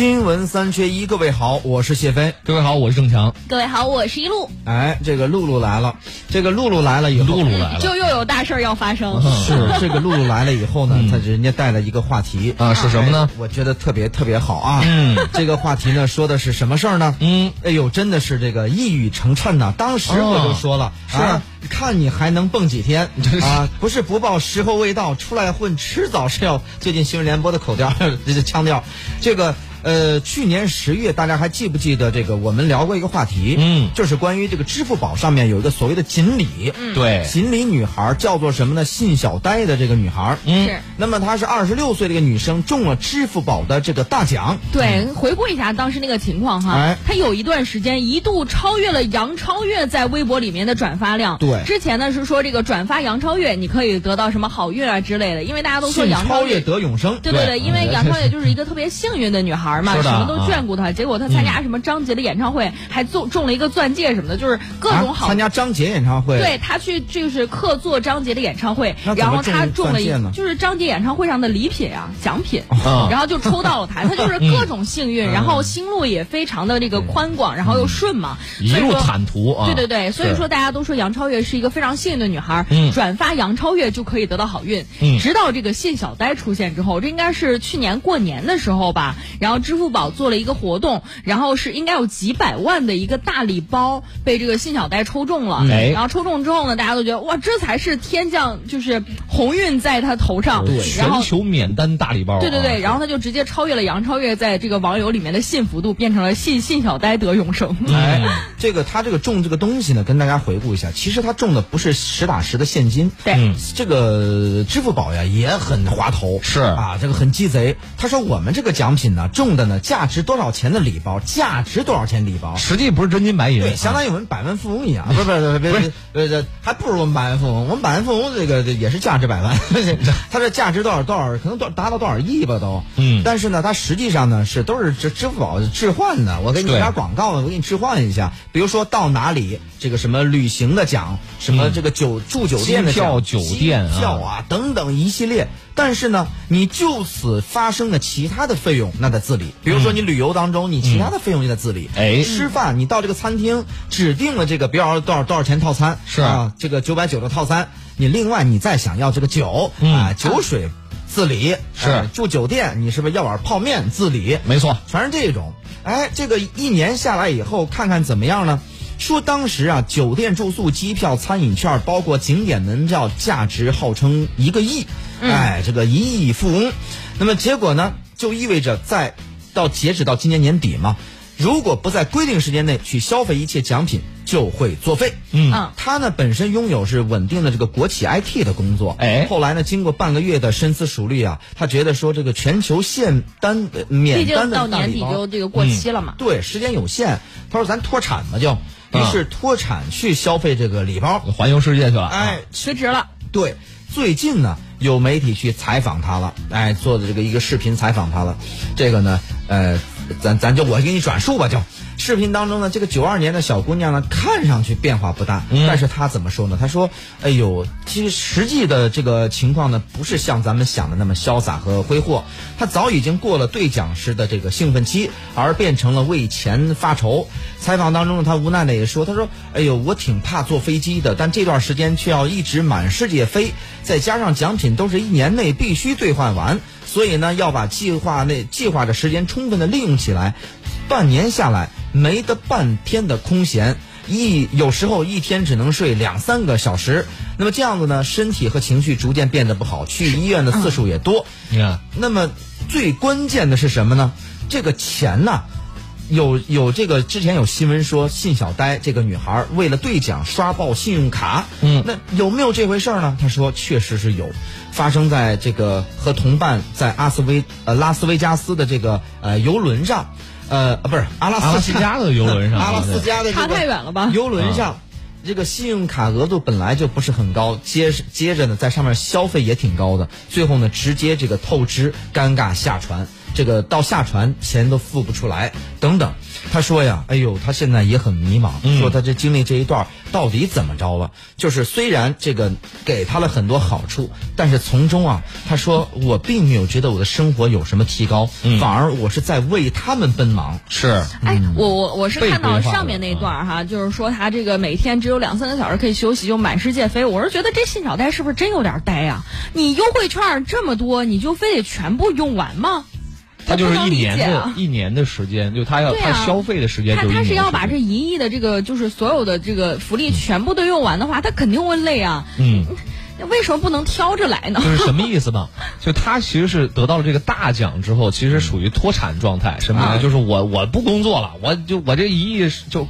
新闻三缺一，各位好，我是谢飞。各位好，我是郑强。各位好，我是一路。哎，这个露露来了，这个露露来了以后，露露来了，就又有大事儿要发生。是 这个露露来了以后呢，他人家带了一个话题啊，是什么呢？我觉得特别特别好啊。嗯，这个话题呢，说的是什么事儿呢？嗯，哎呦，真的是这个一语成谶呐。当时我就说了，是看你还能蹦几天 啊？不是不报，时候未到，出来混，迟早是要。最近新闻联播的口调，这个腔调，这个。呃，去年十月，大家还记不记得这个？我们聊过一个话题，嗯，就是关于这个支付宝上面有一个所谓的锦鲤，嗯，对，锦鲤女孩叫做什么呢？信小呆的这个女孩，嗯，是。那么她是二十六岁的一个女生，中了支付宝的这个大奖。对，回顾一下当时那个情况哈，哎，她有一段时间一度超越了杨超越在微博里面的转发量。对，之前呢是说这个转发杨超越，你可以得到什么好运啊之类的，因为大家都说杨超越得永生。对对对，因为杨超越就是一个特别幸运的女孩嘛，什么都。眷顾他，结果他参加什么张杰的演唱会，还中中了一个钻戒什么的，就是各种好。参加张杰演唱会，对他去就是客座张杰的演唱会，然后他中了一就是张杰演唱会上的礼品啊奖品，然后就抽到了他，他就是各种幸运，然后心路也非常的这个宽广，然后又顺嘛，一路坦途啊。对对对，所以说大家都说杨超越是一个非常幸运的女孩，转发杨超越就可以得到好运。直到这个谢小呆出现之后，这应该是去年过年的时候吧，然后支付宝做了。一个活动，然后是应该有几百万的一个大礼包被这个信小呆抽中了，然后抽中之后呢，大家都觉得哇，这才是天降就是鸿运在他头上，对全球免单大礼包，对对对，然后他就直接超越了杨超越在这个网友里面的幸福度，变成了信信小呆得永生。哎，这个他这个中这个东西呢，跟大家回顾一下，其实他中的不是实打实的现金，对，这个支付宝呀也很滑头，是啊，这个很鸡贼。他说我们这个奖品呢中的呢价值。多少钱的礼包？价值多少钱礼包？实际不是真金白银，对，相当于我们百万富翁一样。不是不是不是不是，还不如我们百万富翁。我们百万富翁这个也是价值百万，它这价值多少多少，可能多达到多少亿吧都。嗯。但是呢，它实际上呢是都是支支付宝置换的。我给你点广告呢，我给你置换一下。比如说到哪里，这个什么旅行的奖，什么这个酒住酒店的票、酒店票啊等等一系列。但是呢，你就此发生的其他的费用，那得自理。比如说你旅游当中，你其他的费用就得自理。哎，吃饭，你到这个餐厅指定了这个，比如多少多少钱套餐，是啊，这个九百九的套餐，你另外你再想要这个酒啊，酒水自理。是住酒店，你是不是要碗泡面自理？没错，全是这种。哎，这个一年下来以后，看看怎么样呢？说当时啊，酒店住宿、机票、餐饮券，包括景点门票，价值号称一个亿。哎，这个一亿富翁，那么结果呢，就意味着在到截止到今年年底嘛，如果不在规定时间内去消费一切奖品，就会作废。嗯，他呢本身拥有是稳定的这个国企 IT 的工作。哎，后来呢，经过半个月的深思熟虑啊，他觉得说这个全球限单免单的到年底就这个过期了嘛。对，时间有限，他说咱脱产吧就，于是脱产去消费这个礼包，环游世界去了。哎，辞职了。对，最近呢。有媒体去采访他了，哎，做的这个一个视频采访他了，这个呢，呃，咱咱就我给你转述吧，就。视频当中呢，这个九二年的小姑娘呢，看上去变化不大，但是她怎么说呢？她说，哎呦，其实实际的这个情况呢，不是像咱们想的那么潇洒和挥霍，她早已经过了兑奖时的这个兴奋期，而变成了为钱发愁。采访当中呢，她无奈的也说，她说，哎呦，我挺怕坐飞机的，但这段时间却要一直满世界飞，再加上奖品。都是一年内必须兑换完，所以呢，要把计划内计划的时间充分的利用起来。半年下来，没得半天的空闲，一有时候一天只能睡两三个小时。那么这样子呢，身体和情绪逐渐变得不好，去医院的次数也多。那么最关键的是什么呢？这个钱呢？有有这个之前有新闻说信小呆这个女孩为了兑奖刷爆信用卡，嗯，那有没有这回事呢？她说确实是有，发生在这个和同伴在阿斯维呃拉斯维加斯的这个呃游轮上，呃不是阿拉斯加的游轮上，阿拉斯加的差太远了吧？游轮上，这个信用卡额度本来就不是很高，接接着呢在上面消费也挺高的，最后呢直接这个透支，尴尬下船。这个到下船钱都付不出来等等。他说呀，哎呦，他现在也很迷茫，说他这经历这一段到底怎么着了？就是虽然这个给他了很多好处，但是从中啊，他说我并没有觉得我的生活有什么提高，反而我是在为他们奔忙。是，哎，我我我是看到上面那段哈，就是说他这个每天只有两三个小时可以休息，就满世界飞。我是觉得这信小呆是不是真有点呆呀？你优惠券这么多，你就非得全部用完吗？他就是一年的一年的时间，就他要他消费的时间，他他是要把这一亿的这个就是所有的这个福利全部都用完的话，他肯定会累啊。嗯。为什么不能挑着来呢？就是什么意思呢？就他其实是得到了这个大奖之后，其实属于脱产状态。什么意思？就是我我不工作了，我就我这一亿就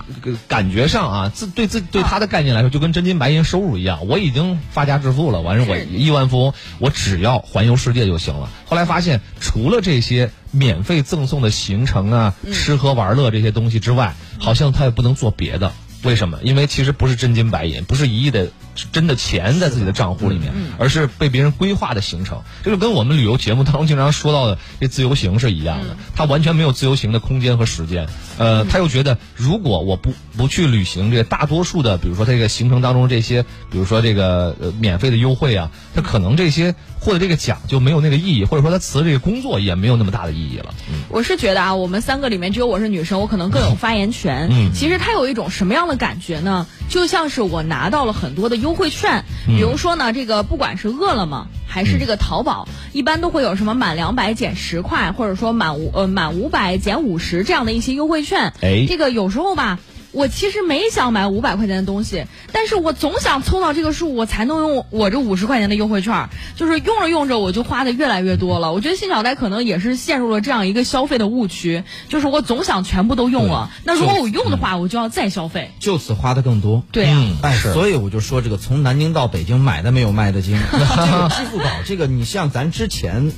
感觉上啊，自对自对他的概念来说，就跟真金白银收入一样。我已经发家致富了，完事我亿万富翁，我只要环游世界就行了。后来发现，除了这些免费赠送的行程啊、吃喝玩乐这些东西之外，好像他也不能做别的。为什么？因为其实不是真金白银，不是一亿的真的钱在自己的账户里面，而是被别人规划的行程。这就跟我们旅游节目当中经常说到的这自由行是一样的，他完全没有自由行的空间和时间。呃，他又觉得，如果我不不去旅行，这个大多数的，比如说这个行程当中这些，比如说这个呃免费的优惠啊，他可能这些获得这个奖就没有那个意义，或者说他辞这个工作也没有那么大的意义了。我是觉得啊，我们三个里面只有我是女生，我可能更有发言权。嗯，其实他有一种什么样的感觉呢？就像是我拿到了很多的优惠券，比如说呢，这个不管是饿了么还是这个淘宝，一般都会有什么满两百减十块，或者说满五呃满五百减五十这样的一些优惠券。哎，这个有时候吧。我其实没想买五百块钱的东西，但是我总想凑到这个数，我才能用我这五十块钱的优惠券。就是用着用着，我就花的越来越多了。我觉得新小呆可能也是陷入了这样一个消费的误区，就是我总想全部都用了，那如果我用的话，我就要再消费，就此花的更多。对呀，哎，所以我就说这个从南京到北京买的没有卖的精。这个支付宝，这个你像咱之前。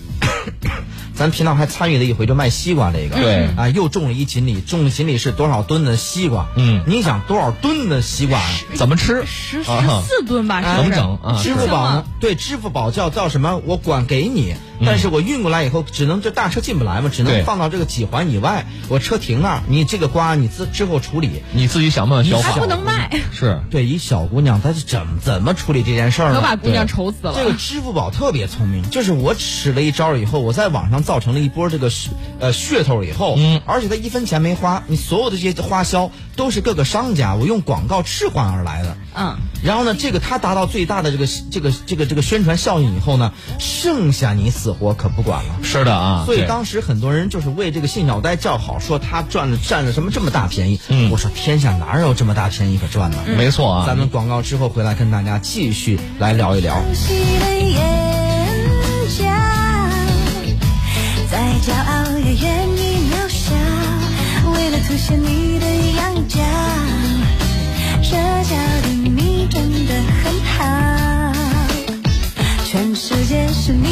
咱平常还参与了一回，就卖西瓜这个，对啊，又种了一锦鲤，种的锦鲤是多少吨的西瓜？嗯，你想多少吨的西瓜怎么吃？十十四吨吧？怎么整啊？支付宝呢？对，支付宝叫叫什么？我管给你，但是我运过来以后，只能这大车进不来嘛，只能放到这个几环以外，我车停那儿，你这个瓜你自之后处理，你自己想办法消化。还不能卖。是对一小姑娘，她是怎怎么处理这件事儿呢？可把姑娘愁死了。这个支付宝特别聪明，就是我使了一招以后，我在网上造成了一波这个呃噱头以后，嗯，而且他一分钱没花，你所有的这些花销都是各个商家我用广告置换而来的，嗯，然后呢，这个他达到最大的这个这个这个这个宣传效应以后呢，剩下你死活可不管了。是的啊，所以当时很多人就是为这个信小呆叫好，说他赚了占了什么这么大便宜。嗯，我说天下哪有这么大便宜可赚呢？没错啊，咱们广告之后回来跟大家继续来聊一聊。再骄傲也愿意渺小，为了凸显你的羊角，社交的你真的很好，全世界是你。